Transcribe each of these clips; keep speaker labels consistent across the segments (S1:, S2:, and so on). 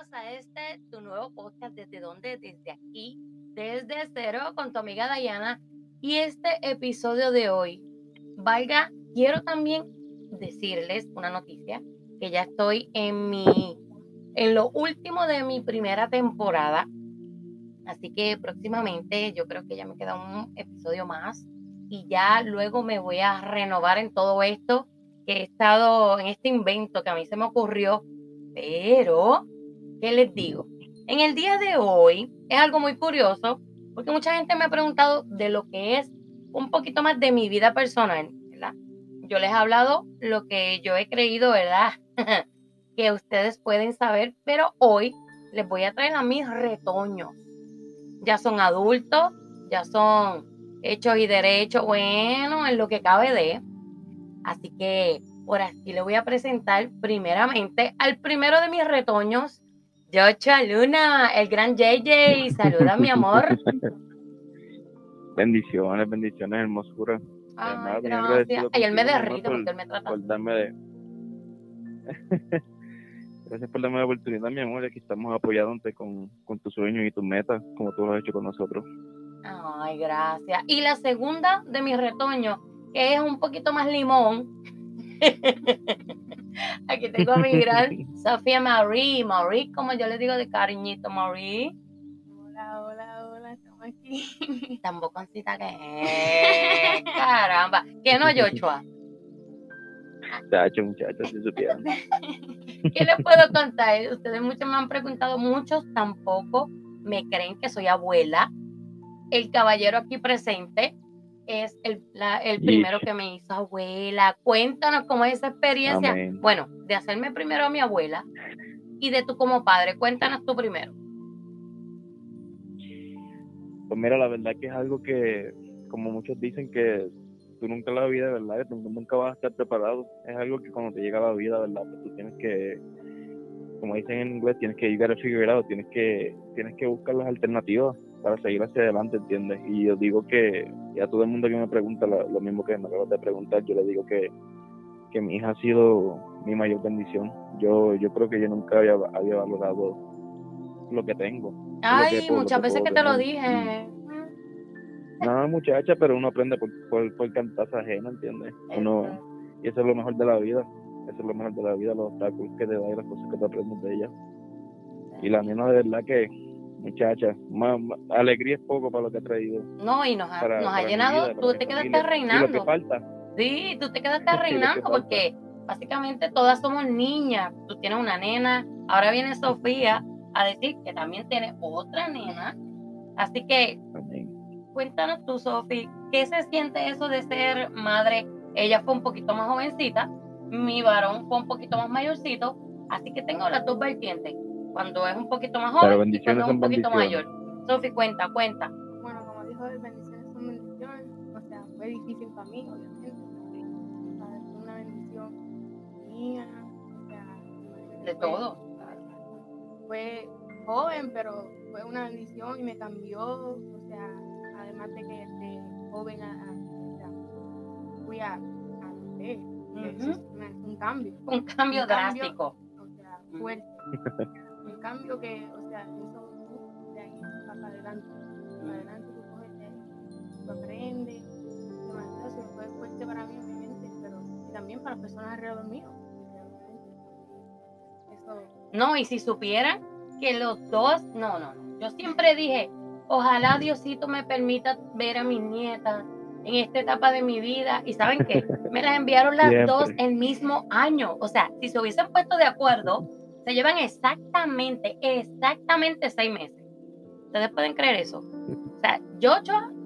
S1: bienvenidos a este tu nuevo podcast. ¿Desde dónde? Desde aquí, desde cero, con tu amiga Dayana. Y este episodio de hoy, valga, quiero también decirles una noticia, que ya estoy en mi, en lo último de mi primera temporada. Así que próximamente yo creo que ya me queda un episodio más y ya luego me voy a renovar en todo esto que he estado en este invento que a mí se me ocurrió pero, ¿qué les digo? En el día de hoy es algo muy curioso porque mucha gente me ha preguntado de lo que es un poquito más de mi vida personal. Yo les he hablado lo que yo he creído, ¿verdad? que ustedes pueden saber, pero hoy les voy a traer a mis retoños. Ya son adultos, ya son hechos y derechos, bueno, en lo que cabe de. Así que por aquí le voy a presentar primeramente al primero de mis retoños, Yocha Luna, el gran JJ. Saluda, mi amor.
S2: Bendiciones, bendiciones, hermosura.
S1: Ay, gracias. Ay, él me derrito porque él me trata.
S2: Por darme de... gracias por darme la oportunidad, mi amor. Aquí estamos apoyándote con, con tus sueños y tus metas, como tú lo has hecho con nosotros.
S1: Ay, gracias. Y la segunda de mis retoños, que es un poquito más limón, Aquí tengo a mi gran Sofía Marie. Marie, como yo le digo de cariñito, Marie.
S3: Hola, hola, hola, estamos aquí.
S1: Tan boconcita que Caramba. ¿Qué no, Joshua?
S2: Chacho, muchachos, si supieran.
S1: ¿Qué les puedo contar? Ustedes muchos me han preguntado, muchos tampoco me creen que soy abuela. El caballero aquí presente es el, el primero que me hizo abuela. Cuéntanos cómo es esa experiencia. Bueno, de hacerme primero a mi abuela y de tú como padre. Cuéntanos tú primero.
S2: Pues mira, la verdad que es algo que, como muchos dicen, que tú nunca la vida, ¿verdad? Tú nunca vas a estar preparado. Es algo que cuando te llega la vida, ¿verdad? Pues tú tienes que, como dicen en inglés, tienes que llegar a figure out, tienes que, tienes que buscar las alternativas para seguir hacia adelante, ¿entiendes? Y yo digo que, y a todo el mundo que me pregunta lo, mismo que me acabas de preguntar, yo le digo que, que mi hija ha sido mi mayor bendición. Yo, yo creo que yo nunca había, había valorado lo que tengo.
S1: Ay, muchas veces que te lo dije.
S2: No, muchacha, pero uno aprende por, por, por cantarse ajena, ¿entiendes? Uno, y eso es lo mejor de la vida. Eso es lo mejor de la vida, los obstáculos que te da y las cosas que te aprendes de ella. Y la nena de verdad que muchacha, más, alegría es poco para lo que ha traído.
S1: No, y nos ha, nos ha llenado, tú te quedaste reinando.
S2: lo que falta.
S1: Sí, tú te quedaste reinando porque básicamente todas somos niñas. Tú tienes una nena, ahora viene Sofía a decir que también tiene otra nena. Así que cuéntanos tú, Sofía, ¿qué se siente eso de ser madre? Ella fue un poquito más jovencita, mi varón fue un poquito más mayorcito, así que tengo las dos vertientes cuando es un poquito más joven y cuando es un poquito mayor. Sofi, cuenta, cuenta.
S3: Bueno, como dijo, bendiciones son bendiciones. O sea, fue difícil para mí, obviamente, fue una bendición mía. O sea,
S1: de todo.
S3: Fue joven, pero fue una bendición y me cambió. O sea, además de que de joven a, a o sea, fui a, a un cambio.
S1: Un cambio drástico.
S3: o sea, fuerte. cambio que, o sea, eso de ahí para adelante. Para adelante tú coges de ahí, tú aprendes, demasiado, se fue fuerte para mí, obviamente, pero también para las personas alrededor mío. Eso.
S1: No, y si supieran que los dos, no, no, no. Yo siempre dije, ojalá Diosito me permita ver a mis nietas en esta etapa de mi vida. Y saben qué, me las enviaron las dos el mismo año. O sea, si se hubiesen puesto de acuerdo, se llevan exactamente, exactamente seis meses. ¿Ustedes pueden creer eso? O sea, yo,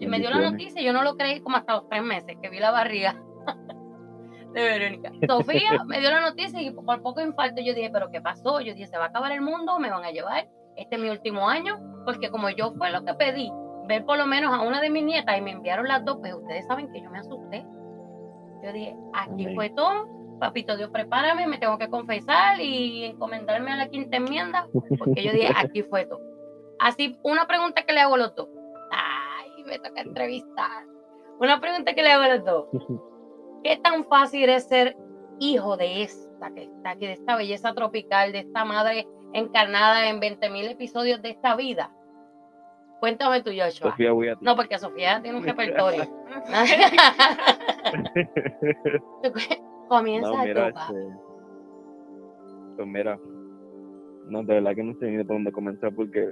S1: me dio la noticia y yo no lo creí como hasta los tres meses que vi la barriga de Verónica. Sofía me dio la noticia y por poco infarto yo dije, ¿pero qué pasó? Yo dije, ¿se va a acabar el mundo? ¿Me van a llevar? Este es mi último año, porque como yo fue lo que pedí, ver por lo menos a una de mis nietas y me enviaron las dos, pues ustedes saben que yo me asusté. Yo dije, aquí fue todo papito Dios, prepárame, me tengo que confesar y encomendarme a la quinta enmienda, porque yo dije, aquí fue todo. Así, una pregunta que le hago a los dos. Ay, me toca entrevistar. Una pregunta que le hago a los dos. ¿Qué tan fácil es ser hijo de esta, que está aquí, de esta belleza tropical, de esta madre encarnada en 20.000 episodios de esta vida. Cuéntame tú, Joshua.
S2: Sofía, voy a ti.
S1: No, porque Sofía tiene un repertorio. Comienza
S2: No, mira,
S1: papi.
S2: este, pues mira, no, de verdad que no sé ni de por dónde comenzar porque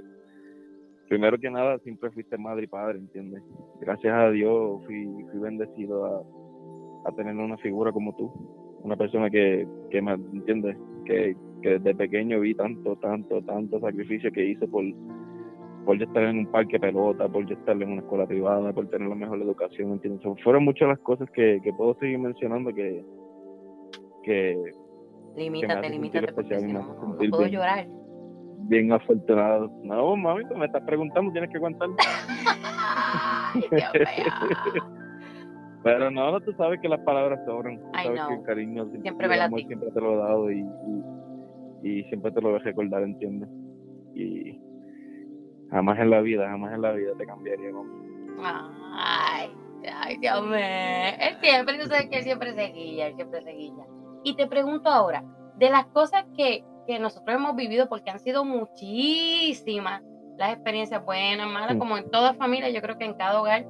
S2: primero que nada siempre fuiste madre y padre, ¿entiendes? Gracias a Dios fui, fui bendecido a, a tener una figura como tú, una persona que, que me entiendes, que, que desde pequeño vi tanto, tanto, tanto sacrificio que hice por, por yo estar en un parque pelota, por yo estar en una escuela privada, por tener la mejor educación, ¿entiendes? Fueron muchas las cosas que, que puedo seguir mencionando que, que
S1: Limítate, límítate, porque si no, no puedo
S2: bien.
S1: llorar.
S2: bien afortunado. No, mami, me estás preguntando, tienes que aguantar.
S1: Ay, Dios mío.
S2: Pero no, no, tú sabes que las palabras sobran. Tú sabes que el cariño
S1: Siempre me
S2: el amor siempre te lo he dado y, y, y siempre te lo voy a recordar, ¿entiendes? Y jamás en la vida, jamás en la vida te cambiaría, mami.
S1: Ay, ay, Dios mío. Él siempre, tú sabes que él siempre se guilla, él siempre se guilla. Y te pregunto ahora, de las cosas que, que nosotros hemos vivido, porque han sido muchísimas las experiencias buenas, malas, como en toda familia, yo creo que en cada hogar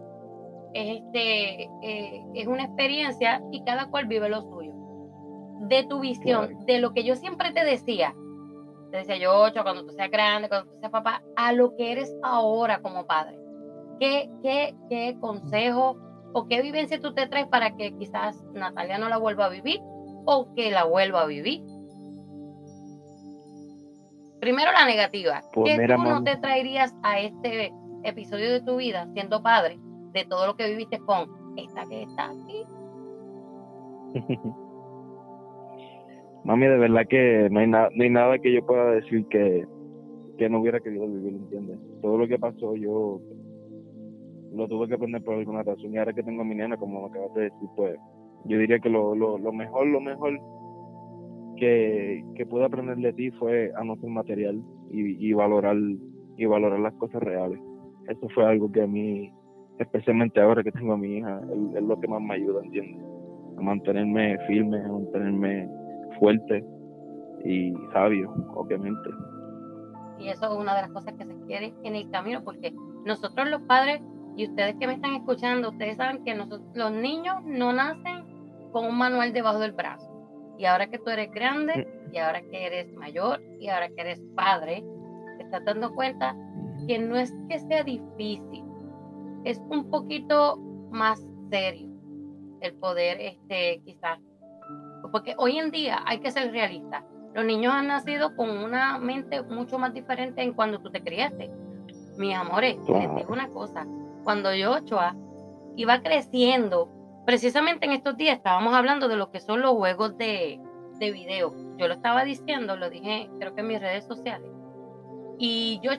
S1: es, este, eh, es una experiencia y cada cual vive lo suyo. De tu visión,
S2: Claro.
S1: de lo que yo siempre te decía, te decía yo, Ocho, cuando tú seas grande, cuando tú seas papá, a lo que eres ahora como padre. ¿Qué, qué, qué consejo o qué vivencia tú te traes para que quizás Natalia no la vuelva a vivir o que la vuelva a vivir? Primero la negativa.
S2: Pues
S1: ¿Qué
S2: mira,
S1: tú no te traerías a este episodio de tu vida siendo padre de todo lo que viviste con esta que está aquí?
S2: Mami, de verdad que no hay, nada no hay nada que yo pueda decir que, que no hubiera querido vivir, ¿entiendes? Todo lo que pasó yo lo tuve que aprender por alguna razón. Y ahora que tengo a mi nena, como me acabas de decir, pues yo diría que lo, lo, lo mejor, lo mejor que, que pude aprender de ti fue a no ser material y, y valorar y valorar las cosas reales. Eso fue algo que a mí, especialmente ahora que tengo a mi hija, es, es lo que más me ayuda, ¿entiendes? A mantenerme firme, a mantenerme fuerte y sabio, obviamente.
S1: Y eso es una de las cosas que se quiere en el camino, porque nosotros los padres y ustedes que me están escuchando, ustedes saben que nosotros, los niños no nacen con un manual debajo del brazo. Y ahora que tú eres grande, y ahora que eres mayor, y ahora que eres padre, te estás dando cuenta que no es que sea difícil, es un poquito más serio el poder, este, quizás, porque hoy en día hay que ser realista. Los niños han nacido con una mente mucho más diferente en cuando tú te criaste. Mis amores, les digo una cosa. Cuando yo, Ochoa, iba creciendo, precisamente en estos días estábamos hablando de lo que son los juegos de, de video. Yo lo estaba diciendo, lo dije creo que en mis redes sociales. Y yo,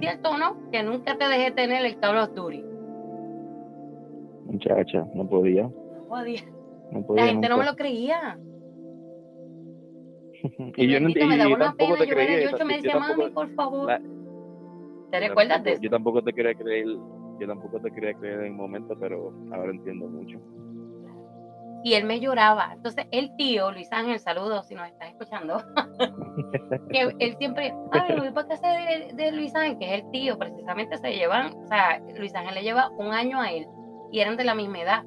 S1: ¿cierto o no? Que nunca te dejé tener el Call of Duty.
S2: Muchacha, no podía,
S1: No podía.
S2: no podía.
S1: La gente no me lo creía.
S2: y yo, no,
S1: me daba
S2: yo
S1: una pena
S2: te creía.
S1: Y Ocho me
S2: yo
S1: decía, mami, por favor.
S2: la-
S1: ¿Te
S2: yo
S1: recuerdas de eso?
S2: Yo tampoco te quería creer, yo tampoco te quería creer en el momento, pero ahora entiendo mucho.
S1: Y él me lloraba. Entonces, el tío, Luis Ángel, saludos si nos estás escuchando, que él siempre, ay, voy para casa de, de Luis Ángel, que es el tío, precisamente se llevan, o sea, Luis Ángel le lleva un año a él y eran de la misma edad.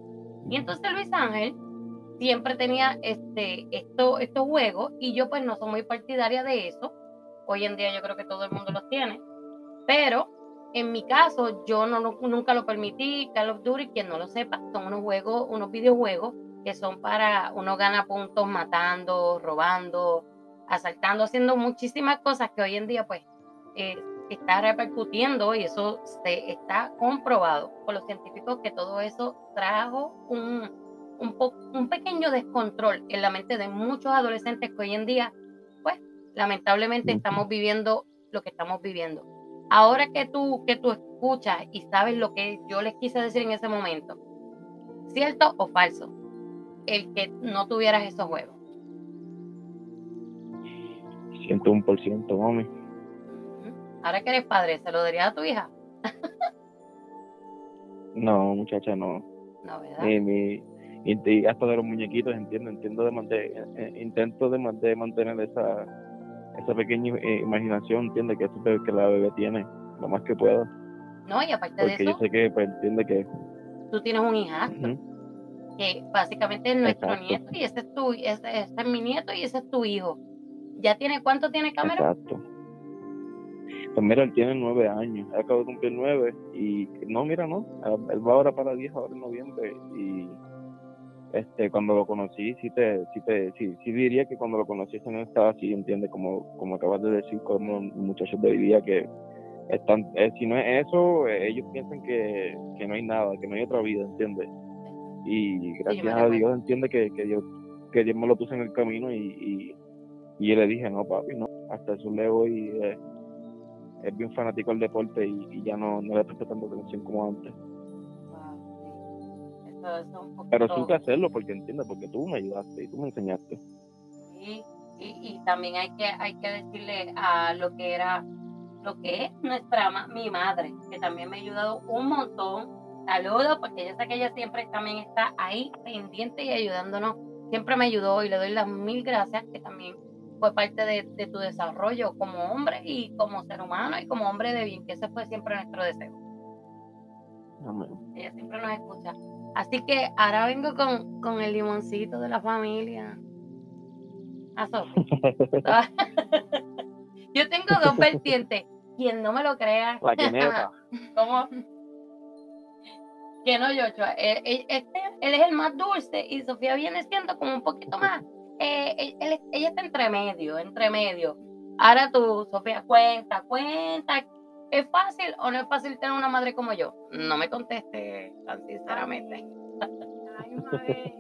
S1: Y entonces Luis Ángel siempre tenía este, esto, estos juegos y yo pues no soy muy partidaria de eso. Hoy en día yo creo que todo el mundo los tiene, pero en mi caso yo no, nunca lo permití. Call of Duty, quien no lo sepa, son unos juegos, unos videojuegos que son para uno gana puntos matando, robando, asaltando, haciendo muchísimas cosas que hoy en día pues eh, está repercutiendo y eso se está comprobado por los científicos que todo eso trajo un, un, po- un pequeño descontrol en la mente de muchos adolescentes que hoy en día pues lamentablemente estamos viviendo lo que estamos viviendo. Ahora que tú, que tú escuchas y sabes lo que yo les quise decir en ese momento, ¿cierto o falso? El que no tuvieras esos juegos.
S2: 101%, mami.
S1: Ahora que eres padre, ¿se lo darías a tu hija?
S2: No, muchacha, no.
S1: No, ¿verdad?
S2: Y, hasta de los muñequitos, entiendo, entiendo de, man- de- eh, intento de, man- de mantener esa, esa pequeña eh, imaginación, entiende que, ese- que la bebé tiene, lo más que pueda.
S1: No, y aparte de
S2: Porque yo
S1: eso,
S2: sé que pues, entiende que
S1: tú tienes un hijastro. Que básicamente es nuestro
S2: Exacto.
S1: nieto y ese es tu, ese, ese es mi nieto y ese es tu hijo. ¿Ya tiene cuánto tiene cámara?
S2: Exacto. Pues mira, él tiene nueve años, él acaba de cumplir nueve y no, mira, no, él va ahora para diez ahora en noviembre y este cuando lo conocí sí te, sí te, sí, sí diría que cuando lo conocí no estaba así, entiende, como, como acabas de decir, como muchachos de hoy día que están, eh, si no es eso, eh, ellos piensan que, que no hay nada, que no hay otra vida, entiendes. Y gracias a. Dios entiende que, que Dios, que Dios me lo puso en el camino y, y, y yo le dije, no papi, no, hasta eso le voy, eh, es bien fanático del deporte y, y ya no, no le presto tanta atención como antes.
S1: Wow, sí. Eso, eso es un poquito...
S2: Pero supe hacerlo porque entiende, porque tú me ayudaste y tú me enseñaste.
S1: Sí, y, y también hay que, hay que decirle a lo que era, lo que es nuestra, mi madre, que también me ha ayudado un montón. Saludos, porque yo sé que ella siempre también está ahí pendiente y ayudándonos. Siempre me ayudó y le doy las mil gracias, que también fue parte de, de tu desarrollo como hombre y como ser humano y como hombre de bien, que ese fue siempre nuestro deseo.
S2: Amén.
S1: Ella siempre nos escucha. Así que ahora vengo con, con el limoncito de la familia. A Sofi. Yo tengo dos vertientes. Quien no me lo crea,
S2: La quineta.
S1: ¿cómo? Que no, Yochoa. Él, este, él es el más dulce y Sofía viene siendo como un poquito más. eh, él- ella está entre medio, entre medio. Ahora tú, Sofía, cuenta, cuenta. ¿Es fácil o no es fácil tener una madre como yo? No me conteste tan sinceramente.
S3: Hay una vez,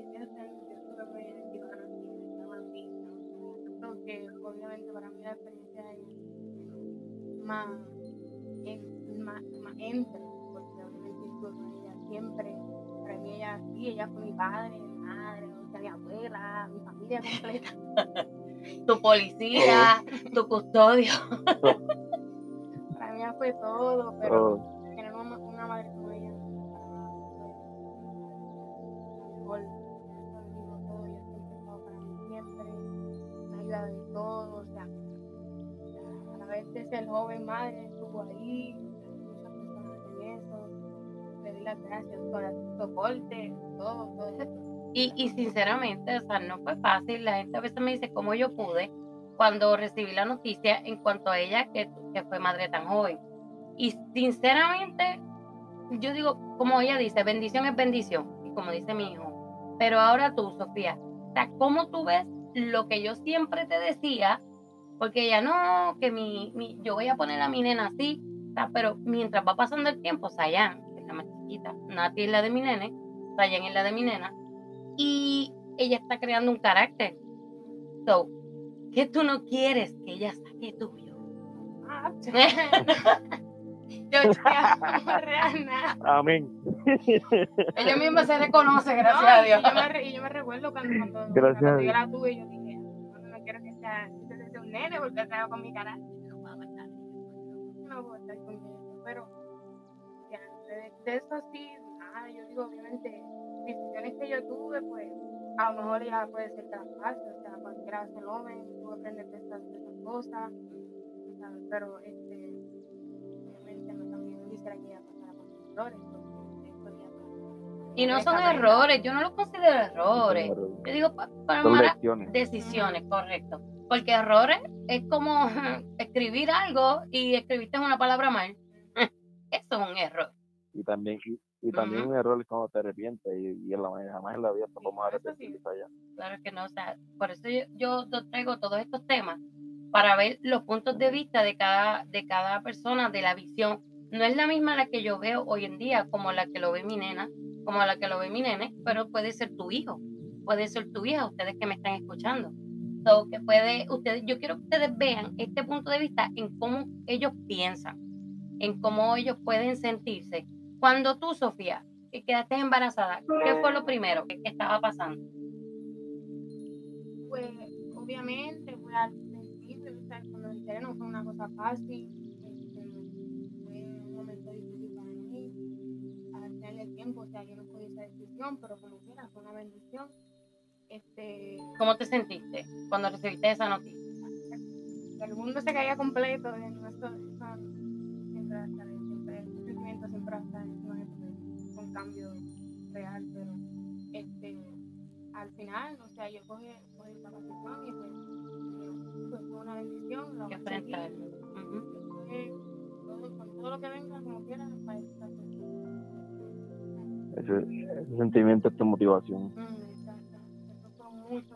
S3: que obviamente para mí experiencia es más, más, más siempre, para mí ella sí, ella fue mi padre, mi madre, o sea, mi abuela, mi familia completa,
S1: Tu policía, tu custodio.
S3: para mí fue todo, pero
S2: Oh,
S3: tener una, una madre como ella en todo, o sea, a la vez de ser joven madre estuvo ahí, las gracias por el soporte, todo, todo eso.
S1: Y, y sinceramente, o sea, no fue fácil. La gente a veces me dice cómo yo pude cuando recibí la noticia en cuanto a ella que, que fue madre tan joven. Y sinceramente, yo digo, como ella dice, bendición es bendición, y como dice mi hijo. Pero ahora tú, Sofía, ¿cómo tú ves lo que yo siempre te decía? Porque ella no, que mi, mi- yo voy a poner a mi nena así, pero mientras va pasando el tiempo, Sayan, chiquita, Nati es la de mi nene, Sayan es la de mi nena, y ella está creando un carácter. So, ¿qué tú no quieres que ella saque tuyo?
S3: Ah, yo
S2: amén.
S1: Ella misma se reconoce, gracias
S3: No,
S1: a
S3: y
S1: Dios.
S3: yo me, re- y yo me recuerdo cuando, cuando,
S2: Gracias
S3: cuando
S2: a
S3: yo
S2: Dios.
S3: la tuve, yo dije, no, no quiero que sea, que sea un nene porque estaba con mi cara. No no puedo estar con eso. Pero de, de eso sí, nada, yo digo, obviamente, decisiones que yo tuve, pues a lo mejor ya puede ser las pase, o sea, cualquiera hace el hombre, tú aprendes de estas, de esas cosas, ¿sabes? pero este, obviamente no también quisiera que ella pasara por sus errores, porque esto ya
S1: Y no son errores, yo no los considero errores. Yo digo, pa- para malas decisiones, correcto. Porque errores es como escribir algo y escribiste una palabra mal. Eso es un error.
S2: Y también, y, y también
S1: Ujú.
S2: un error es cuando te arrepientes y, y en la, jamás en la vida nos vamos a arrepentir allá.
S1: Claro que no, o sea, por eso yo, yo te traigo todos estos temas para ver los puntos de vista de cada, de cada persona, de la visión. No es la misma la que yo veo hoy en día como la que lo ve mi nena, como la que lo ve mi nene, pero puede ser tu hijo, puede ser tu hija, ustedes que me están escuchando. So, que puede, ustedes, yo quiero que ustedes vean este punto de vista en cómo ellos piensan, en cómo ellos pueden sentirse. Cuando tú, Sofía, que quedaste embarazada, ¿qué fue lo primero que, estaba pasando?
S3: Pues obviamente fue al principio, o sea, cuando me enteré no fue una cosa fácil, este, fue un momento difícil para mí, el tiempo, o sea, yo no podía esa decisión, pero como quiera, fue una bendición. Este,
S1: ¿Cómo te sentiste cuando recibiste esa noticia?
S3: el mundo se caía completo, eh, no, eso, eso sentimiento siempre va a estar encima de porque es un cambio real, pero este, al final, o sea, yo cogí, cogí esta posición y pues, pues fue una bendición, lo
S1: Que
S3: conseguí,
S1: enfrentarlo. Ujú.
S3: eh, todo, con todo lo que venga, como quiera, para esta
S2: Ese, ese sentimiento, esta motivación.
S3: Mm, exacto. Eso fue mucho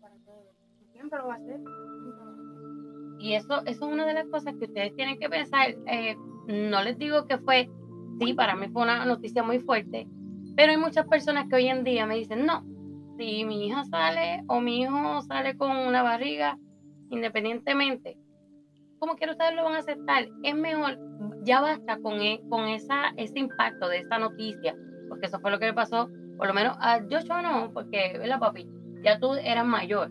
S3: para todos. Y Siempre lo va a hacer. siempre lo va a hacer.
S1: Y eso, eso es una de las cosas que ustedes tienen que pensar. Eh, no les digo que fue, sí, para mí fue una noticia muy fuerte, pero hay muchas personas que hoy en día me dicen, no, si mi hija sale o mi hijo sale con una barriga, independientemente, como quiera ustedes lo van a aceptar, es mejor, ya basta con, e- con esa, ese impacto de esa noticia, porque eso fue lo que le pasó, por lo menos a Joshua no, porque, ¿verdad, papi? Ya tú eras mayor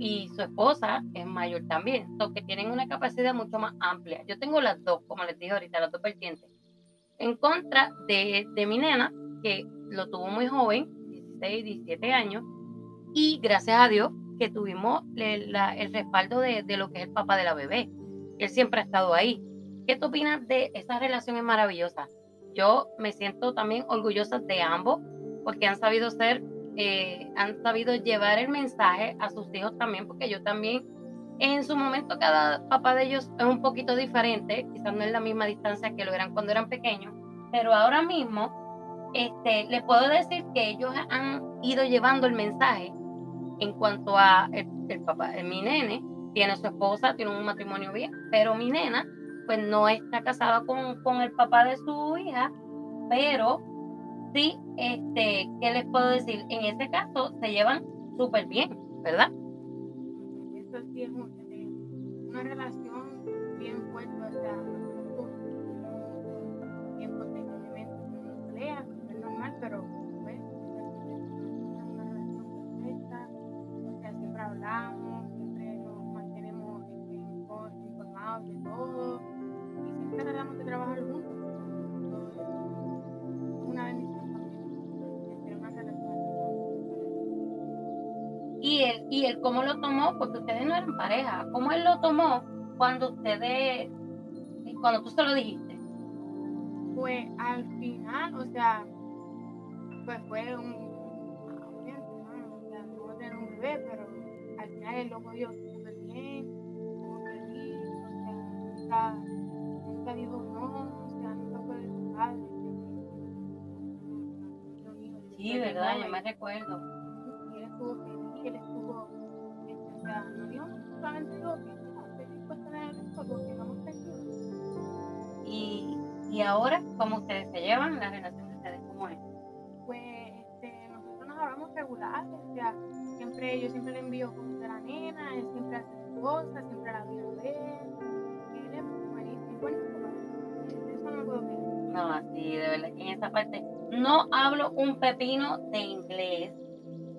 S1: y su esposa es mayor también, so que tienen una capacidad mucho más amplia. Yo tengo las dos, como les dije ahorita, las dos vertientes. En contra de, de mi nena, que lo tuvo muy joven, 16, 17 años, y gracias a Dios que tuvimos le- la- el respaldo de, de lo que es el papá de la bebé. Él siempre ha estado ahí. ¿Qué tú opinas de esa relación? Es maravillosa. Yo me siento también orgullosa de ambos porque han sabido ser eh, han sabido llevar el mensaje a sus hijos también, porque yo también, en su momento cada papá de ellos es un poquito diferente, quizás no es la misma distancia que lo eran cuando eran pequeños, pero ahora mismo este, les puedo decir que ellos han ido llevando el mensaje en cuanto a el, papá, eh, mi nene tiene su esposa, tiene un matrimonio bien, pero mi nena pues no está casada con, con el papá de su hija, pero sí, este, ¿qué les puedo decir? En este caso se llevan súper bien, ¿verdad?
S3: Eso sí es eh, una relación bien fuerte. O sea, tiempos de peleas, es normal, pero Y
S1: él cómo lo tomó, porque ustedes no eran pareja, ¿cómo él lo tomó cuando ustedes, cuando tú se lo dijiste?
S3: pues al final, o sea, pues fue un. O sea, tener un bebé, pero al final él lo cogió súper bien, estuvo feliz, o sea, nunca, dijo no, o sea, nunca fue padre.
S1: Sí, ¿verdad? Yo me recuerdo.
S3: Y él estuvo él este, o sea, no dijo, solamente dijo que no, estoy dispuesta a tener esto porque vamos tranquilos.
S1: Y, y ahora, ¿cómo ustedes se llevan? La relación de ustedes, ¿cómo es?
S3: pues este, nosotros nos hablamos regular, o sea, siempre, yo siempre le envío fotos de la nena, él siempre hace sus cosas, siempre la vino a ver, él es buenísimo, buenísimo, de eso no me puedo quejar.
S1: No, así, de verdad, que en esa parte no hablo un pepino de inglés.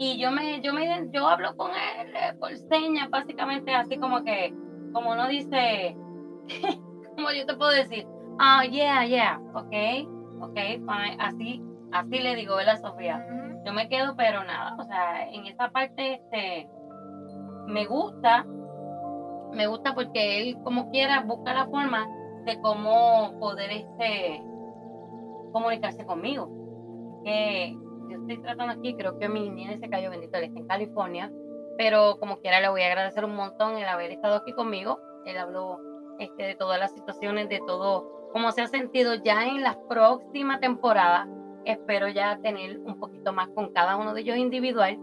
S1: Y yo me, yo me, yo hablo con él eh, por señas, básicamente así como que, como no dice, como yo te puedo decir, ah, yeah, yeah, ok, ok, fine, así, así le digo, ¿verdad, Sofía? Yo me quedo, pero nada, o sea, en esa parte, este, me gusta, me gusta porque él, como quiera, busca la forma de cómo poder, este, comunicarse conmigo. Que estoy tratando aquí, creo que mi niña se cayó, bendito, él está en California, pero como quiera le voy a agradecer un montón el haber estado aquí conmigo. Él habló este, de todas las situaciones, de todo, cómo se ha sentido ya en la próxima temporada. Espero ya tener un poquito más con cada uno de ellos individual,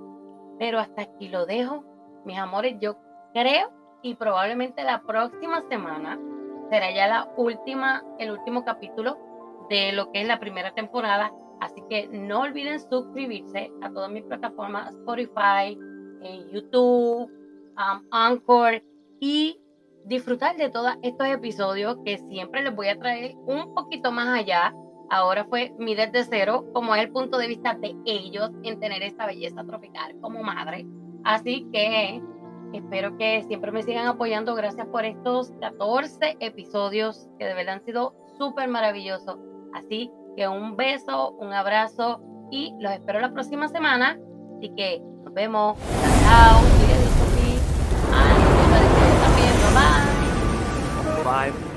S1: pero hasta aquí lo dejo. Mis amores, yo creo y probablemente la próxima semana será ya la última, el último capítulo de lo que es la primera temporada. Así que no olviden suscribirse a todas mis plataformas, Spotify, eh, YouTube, um, Anchor y disfrutar de todos estos episodios que siempre les voy a traer un poquito más allá. Ahora fue mi desde cero, como es el punto de vista de ellos en tener esta belleza tropical como madre. Así que espero que siempre me sigan apoyando. Gracias por estos 14 episodios que de verdad han sido súper maravillosos. Así que un beso, un abrazo y los espero la próxima semana. Así que nos vemos. Chao, chao. Bye.